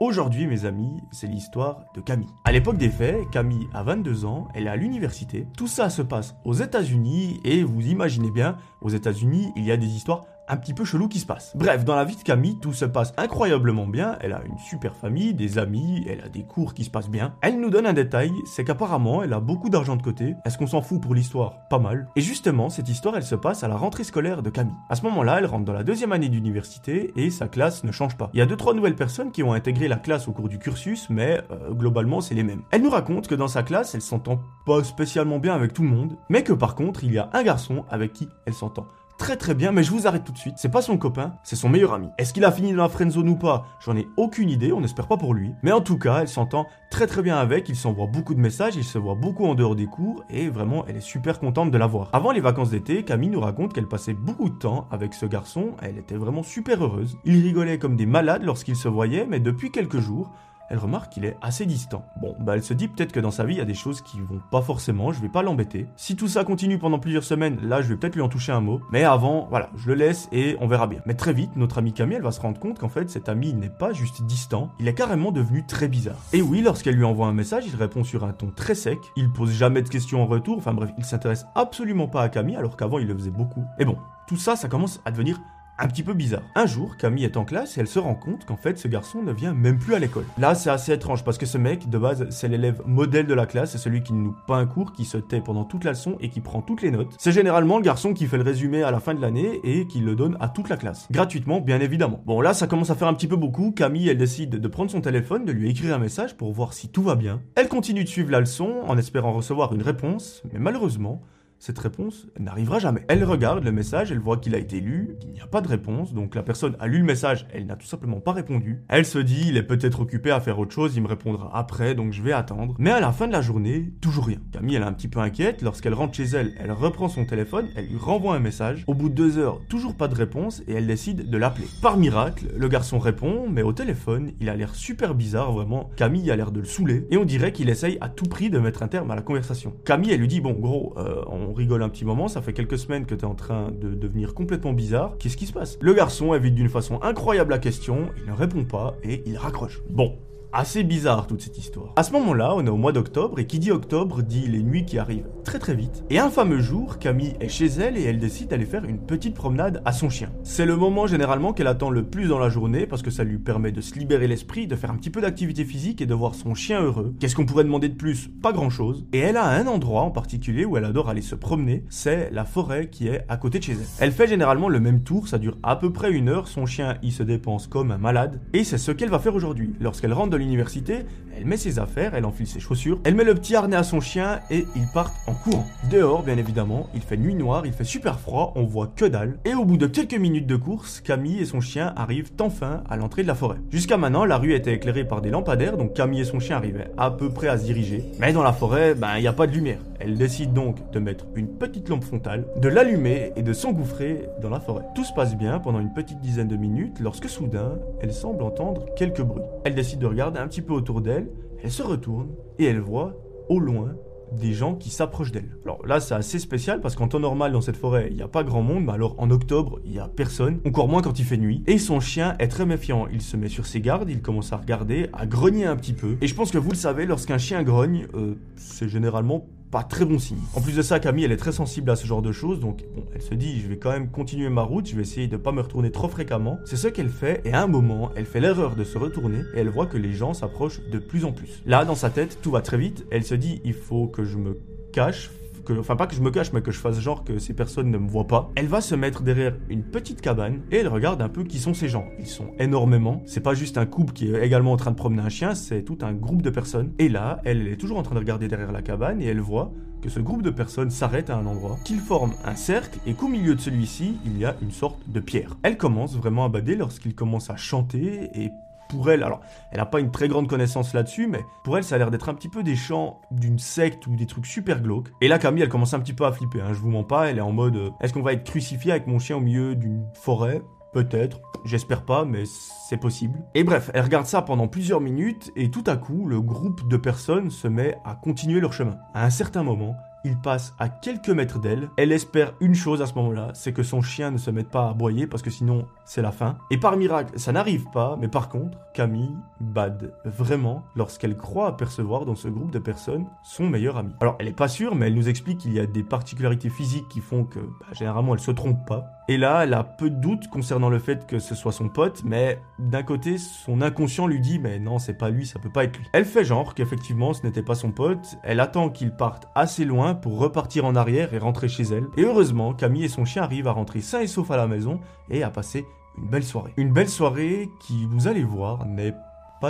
Aujourd'hui, mes amis, c'est l'histoire de Camille. À l'époque des faits, Camille a 22 ans, elle est à l'université. Tout ça se passe aux États-Unis et vous imaginez bien, aux États-Unis, il y a des histoires un petit peu chelou qui se passe. Bref, dans la vie de Camille, tout se passe incroyablement bien, elle a une super famille, des amis, elle a des cours qui se passent bien. Elle nous donne un détail, c'est qu'apparemment elle a beaucoup d'argent de côté. Est-ce qu'on s'en fout pour l'histoire? Pas mal. Et justement, cette histoire, elle se passe à la rentrée scolaire de Camille. À ce moment-là, elle rentre dans la deuxième année d'université et sa classe ne change pas. Il y a deux trois nouvelles personnes qui ont intégré la classe au cours du cursus, mais euh, globalement c'est les mêmes. Elle nous raconte que dans sa classe, elle s'entend pas spécialement bien avec tout le monde, mais que par contre, il y a un garçon avec qui elle s'entend très très bien, mais je vous arrête tout de suite. C'est pas son copain, c'est son meilleur ami. Est-ce qu'il a fini dans la friendzone ou pas? J'en ai aucune idée, on espère pas pour lui. Mais en tout cas, elle s'entend très très bien avec, il s'envoie beaucoup de messages, il se voit beaucoup en dehors des cours, et vraiment, elle est super contente de l'avoir. Avant les vacances d'été, Camille nous raconte qu'elle passait beaucoup de temps avec ce garçon, elle était vraiment super heureuse. Ils rigolaient comme des malades lorsqu'ils se voyaient, mais depuis quelques jours, elle remarque qu'il est assez distant. Bon, bah elle se dit peut-être que dans sa vie il y a des choses qui vont pas forcément, je vais pas l'embêter. Si tout ça continue pendant plusieurs semaines, là je vais peut-être lui en toucher un mot. Mais avant, voilà, je le laisse et on verra bien. Mais très vite, notre amie Camille, elle va se rendre compte qu'en fait cet ami n'est pas juste distant, il est carrément devenu très bizarre. Et oui, lorsqu'elle lui envoie un message, il répond sur un ton très sec, il pose jamais de questions en retour, enfin bref, il s'intéresse absolument pas à Camille alors qu'avant il le faisait beaucoup. Et bon, tout ça, ça commence à devenir un petit peu bizarre. Un jour, Camille est en classe et elle se rend compte qu'en fait ce garçon ne vient même plus à l'école. Là, c'est assez étrange parce que ce mec, de base, c'est l'élève modèle de la classe, c'est celui qui ne nous pas un cours, qui se tait pendant toute la leçon et qui prend toutes les notes. C'est généralement le garçon qui fait le résumé à la fin de l'année et qui le donne à toute la classe. Gratuitement, bien évidemment. Bon, là, ça commence à faire un petit peu beaucoup. Camille, elle décide de prendre son téléphone, de lui écrire un message pour voir si tout va bien. Elle continue de suivre la leçon en espérant recevoir une réponse, mais malheureusement, cette réponse n'arrivera jamais. Elle regarde le message, elle voit qu'il a été lu, qu'il n'y a pas de réponse, donc la personne a lu le message, elle n'a tout simplement pas répondu. Elle se dit, il est peut-être occupé à faire autre chose, il me répondra après, donc je vais attendre. Mais à la fin de la journée, toujours rien. Camille, elle est un petit peu inquiète, lorsqu'elle rentre chez elle, elle reprend son téléphone, elle lui renvoie un message. Au bout de deux heures, toujours pas de réponse, et elle décide de l'appeler. Par miracle, le garçon répond, mais au téléphone, il a l'air super bizarre, vraiment. Camille a l'air de le saouler, et on dirait qu'il essaye à tout prix de mettre un terme à la conversation. Camille, elle lui dit, bon, gros, euh, on rigole un petit moment, ça fait quelques semaines que tu es en train de devenir complètement bizarre. Qu'est-ce qui se passe? Le garçon évite d'une façon incroyable la question, il ne répond pas et il raccroche. Bon, assez bizarre toute cette histoire. À ce moment-là, on est au mois d'octobre et qui dit octobre dit les nuits qui arrivent très très vite. Et un fameux jour, Camille est chez elle et elle décide d'aller faire une petite promenade à son chien. C'est le moment généralement qu'elle attend le plus dans la journée parce que ça lui permet de se libérer l'esprit, de faire un petit peu d'activité physique et de voir son chien heureux. Qu'est-ce qu'on pourrait demander de plus? Pas grand-chose. Et elle a un endroit en particulier où elle adore aller se promener, c'est la forêt qui est à côté de chez elle. Elle fait généralement le même tour, ça dure à peu près une heure, son chien y se dépense comme un malade. Et c'est ce qu'elle va faire aujourd'hui. Lorsqu'elle rentre de l'université, elle met ses affaires, elle enfile ses chaussures, elle met le petit harnais à son chien et ils partent en courant. Dehors, bien évidemment, il fait nuit noire, il fait super froid, on voit que dalle. Et au bout de quelques minutes de course, Camille et son chien arrivent enfin à l'entrée de la forêt. Jusqu'à maintenant, la rue était éclairée par des lampadaires, donc Camille et son chien arrivaient à peu près à se diriger. Mais dans la forêt, ben il n'y a pas de lumière. Elle décide donc de mettre une petite lampe frontale, de l'allumer et de s'engouffrer dans la forêt. Tout se passe bien pendant une petite dizaine de minutes lorsque soudain, elle semble entendre quelques bruits. Elle décide de regarder un petit peu autour d'elle, elle se retourne et elle voit au loin des gens qui s'approchent d'elle. Alors là, c'est assez spécial parce qu'en temps normal dans cette forêt, il n'y a pas grand monde, mais alors en octobre, il n'y a personne, encore moins quand il fait nuit. Et son chien est très méfiant, il se met sur ses gardes, il commence à regarder, à grogner un petit peu. Et je pense que vous le savez, lorsqu'un chien grogne, euh, c'est généralement pas très bon signe. En plus de ça, Camille, elle est très sensible à ce genre de choses, donc bon, elle se dit, je vais quand même continuer ma route, je vais essayer de pas me retourner trop fréquemment. C'est ce qu'elle fait, et à un moment, elle fait l'erreur de se retourner, et elle voit que les gens s'approchent de plus en plus. Là, dans sa tête, tout va très vite, elle se dit, il faut que je me cache, enfin pas que je me cache, mais que je fasse genre que ces personnes ne me voient pas. Elle va se mettre derrière une petite cabane et elle regarde un peu qui sont ces gens. Ils sont énormément. C'est pas juste un couple qui est également en train de promener un chien, c'est tout un groupe de personnes. Et là, elle, elle est toujours en train de regarder derrière la cabane et elle voit que ce groupe de personnes s'arrête à un endroit, qu'ils forment un cercle et qu'au milieu de celui-ci, il y a une sorte de pierre. Elle commence vraiment à bader lorsqu'il commence à chanter et pour elle, alors elle n'a pas une très grande connaissance là-dessus, mais pour elle ça a l'air d'être un petit peu des chants d'une secte ou des trucs super glauques. Et là Camille elle commence un petit peu à flipper, hein, je vous mens pas, elle est en mode euh, est-ce qu'on va être crucifié avec mon chien au milieu d'une forêt? Peut-être, j'espère pas, mais c'est possible. Et bref, elle regarde ça pendant plusieurs minutes et tout à coup, le groupe de personnes se met à continuer leur chemin. À un certain moment, il passe à quelques mètres d'elle. Elle espère une chose à ce moment-là, c'est que son chien ne se mette pas à aboyer parce que sinon c'est la fin. Et par miracle, ça n'arrive pas, mais par contre, Camille bade vraiment lorsqu'elle croit apercevoir dans ce groupe de personnes son meilleur ami. Alors elle est pas sûre, mais elle nous explique qu'il y a des particularités physiques qui font que bah, généralement elle se trompe pas. Et là, elle a peu de doutes concernant le fait que ce soit son pote, mais d'un côté, son inconscient lui dit mais non, c'est pas lui, ça peut pas être lui. Elle fait genre qu'effectivement ce n'était pas son pote, elle attend qu'il parte assez loin pour repartir en arrière et rentrer chez elle. Et heureusement, Camille et son chien arrivent à rentrer sains et saufs à la maison et à passer une belle soirée. Une belle soirée qui, vous allez voir, n'est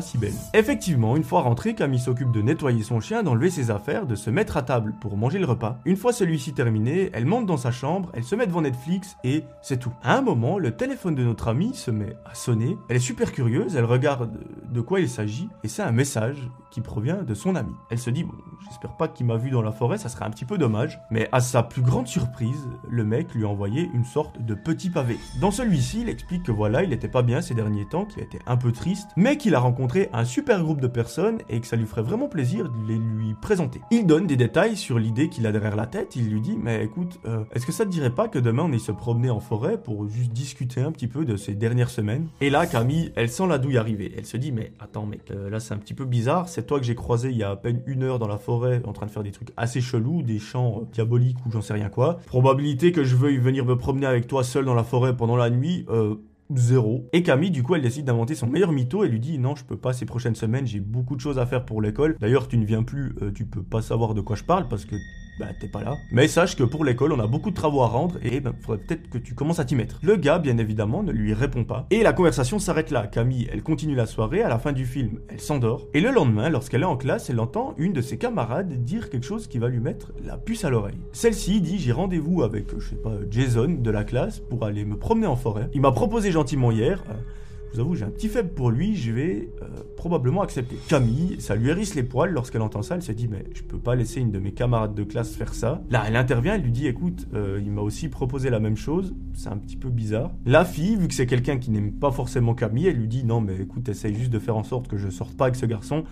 si belle. Effectivement, une fois rentré, Camille s'occupe de nettoyer son chien, d'enlever ses affaires, de se mettre à table pour manger le repas. Une fois celui-ci terminé, elle monte dans sa chambre, elle se met devant Netflix et c'est tout. À un moment, le téléphone de notre amie se met à sonner. Elle est super curieuse, elle regarde de quoi il s'agit et c'est un message qui provient de son ami. Elle se dit, bon, j'espère pas qu'il m'a vu dans la forêt, ça serait un petit peu dommage. Mais à sa plus grande surprise, le mec lui a envoyé une sorte de petit pavé. Dans celui-ci, il explique que voilà, il était pas bien ces derniers temps, qu'il était un peu triste, mais qu'il a rencontré un super groupe de personnes et que ça lui ferait vraiment plaisir de les lui présenter. Il donne des détails sur l'idée qu'il a derrière la tête, il lui dit, mais écoute, euh, est-ce que ça te dirait pas que demain on ait se promener en forêt pour juste discuter un petit peu de ces dernières semaines? Et là, Camille, elle sent la douille arriver. Elle se dit, mais attends mec, euh, là c'est un petit peu bizarre, c'est toi que j'ai croisé il y a à peine une heure dans la forêt en train de faire des trucs assez chelous, des chants euh, diaboliques ou j'en sais rien quoi. Probabilité que je veuille venir me promener avec toi seul dans la forêt pendant la nuit, euh, zéro. Et Camille, du coup, elle décide d'inventer son meilleur mytho et lui dit non, je peux pas ces prochaines semaines, j'ai beaucoup de choses à faire pour l'école. D'ailleurs, tu ne viens plus, euh, tu peux pas savoir de quoi je parle parce que bah t'es pas là. Mais sache que pour l'école, on a beaucoup de travaux à rendre et ben faudrait peut-être que tu commences à t'y mettre. Le gars, bien évidemment, ne lui répond pas. Et la conversation s'arrête là. Camille, elle continue la soirée, à la fin du film, elle s'endort. Et le lendemain, lorsqu'elle est en classe, elle entend une de ses camarades dire quelque chose qui va lui mettre la puce à l'oreille. Celle-ci dit j'ai rendez-vous avec, je sais pas, Jason de la classe pour aller me promener en forêt. Il m'a proposé gentiment hier. Euh, je vous avoue, j'ai un petit faible pour lui, je vais euh, probablement accepter. Camille, ça lui hérisse les poils lorsqu'elle entend ça, elle se dit mais je peux pas laisser une de mes camarades de classe faire ça. Là, elle intervient, elle lui dit écoute, euh, il m'a aussi proposé la même chose, c'est un petit peu bizarre. La fille, vu que c'est quelqu'un qui n'aime pas forcément Camille, elle lui dit non mais écoute, essaye juste de faire en sorte que je sorte pas avec ce garçon.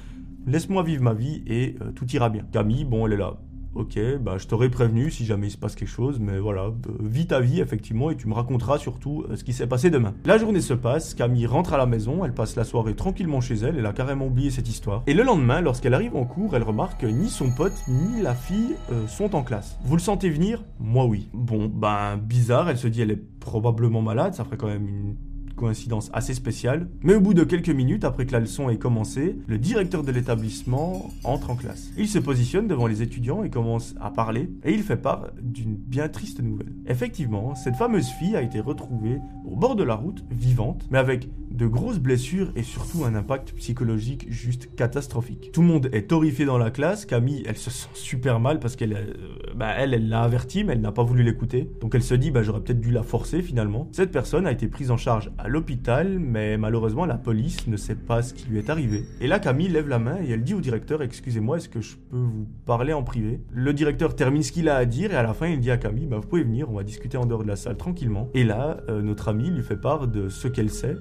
Laisse-moi vivre ma vie et euh, tout ira bien. Camille, bon, elle est là. Ok, bah je t'aurais prévenu si jamais il se passe quelque chose, mais voilà, euh, vis ta vie effectivement et tu me raconteras surtout euh, ce qui s'est passé demain. La journée se passe, Camille rentre à la maison, elle passe la soirée tranquillement chez elle, elle a carrément oublié cette histoire. Et le lendemain, lorsqu'elle arrive en cours, elle remarque que ni son pote ni la fille euh, sont en classe. Vous le sentez venir? Moi oui. Bon, ben bizarre, elle se dit elle est probablement malade, ça ferait quand même une coïncidence assez spéciale. Mais au bout de quelques minutes, après que la leçon ait commencé, le directeur de l'établissement entre en classe. Il se positionne devant les étudiants et commence à parler, et il fait part d'une bien triste nouvelle. Effectivement, cette fameuse fille a été retrouvée au bord de la route, vivante, mais avec de grosses blessures et surtout un impact psychologique juste catastrophique. Tout le monde est horrifié dans la classe, Camille, elle se sent super mal parce qu'elle, euh, bah, elle, elle l'a averti, mais elle n'a pas voulu l'écouter. Donc elle se dit, bah, j'aurais peut-être dû la forcer finalement. Cette personne a été prise en charge à l'hôpital, mais malheureusement la police ne sait pas ce qui lui est arrivé. Et là, Camille lève la main et elle dit au directeur, excusez-moi, est-ce que je peux vous parler en privé? Le directeur termine ce qu'il a à dire et à la fin il dit à Camille, bah, vous pouvez venir, on va discuter en dehors de la salle tranquillement. Et là, euh, notre amie lui fait part de ce qu'elle sait.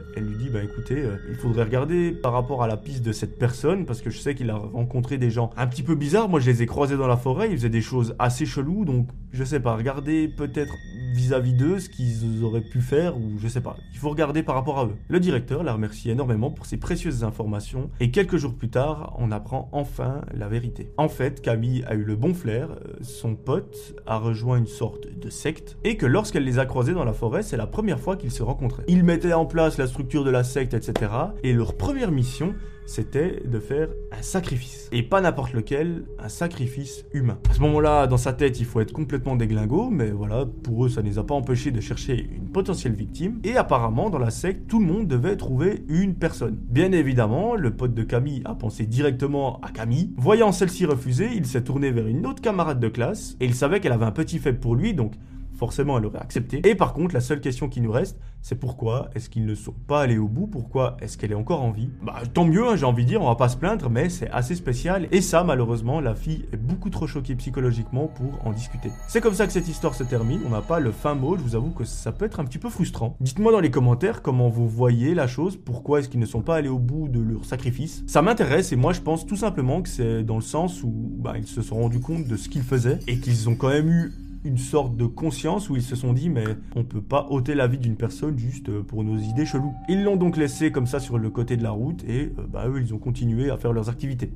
Bah écoutez, euh, il faudrait regarder par rapport à la piste de cette personne, parce que je sais qu'il a rencontré des gens un petit peu bizarres. Moi, je les ai croisés dans la forêt, ils faisaient des choses assez cheloues, donc je sais pas, regardez peut-être vis-à-vis d'eux ce qu'ils auraient pu faire, ou je sais pas. Il faut regarder par rapport à eux. Le directeur la remercie énormément pour ses précieuses informations, et quelques jours plus tard, on apprend enfin la vérité. En fait, Camille a eu le bon flair, euh, son pote a rejoint une sorte de secte, et que lorsqu'elle les a croisés dans la forêt, c'est la première fois qu'ils se rencontraient. Ils mettaient en place la structure de la secte, etc. Et leur première mission, c'était de faire un sacrifice. Et pas n'importe lequel, un sacrifice humain. À ce moment-là, dans sa tête, il faut être complètement déglingo, mais voilà, pour eux, ça ne les a pas empêchés de chercher une potentielle victime. Et apparemment, dans la secte, tout le monde devait trouver une personne. Bien évidemment, le pote de Camille a pensé directement à Camille. Voyant celle-ci refuser, il s'est tourné vers une autre camarade de classe, et il savait qu'elle avait un petit faible pour lui, donc forcément elle aurait accepté. Et par contre, la seule question qui nous reste, c'est pourquoi est-ce qu'ils ne sont pas allés au bout? Pourquoi est-ce qu'elle est encore en vie? Bah tant mieux, hein, j'ai envie de dire, on va pas se plaindre, mais c'est assez spécial. Et ça, malheureusement, la fille est beaucoup trop choquée psychologiquement pour en discuter. C'est comme ça que cette histoire se termine. On n'a pas le fin mot. Je vous avoue que ça peut être un petit peu frustrant. Dites-moi dans les commentaires comment vous voyez la chose. Pourquoi est-ce qu'ils ne sont pas allés au bout de leur sacrifice? Ça m'intéresse et moi je pense tout simplement que c'est dans le sens où bah, ils se sont rendus compte de ce qu'ils faisaient et qu'ils ont quand même eu une sorte de conscience où ils se sont dit mais on peut pas ôter la vie d'une personne juste pour nos idées cheloues. Ils l'ont donc laissé comme ça sur le côté de la route et euh, bah eux ils ont continué à faire leurs activités.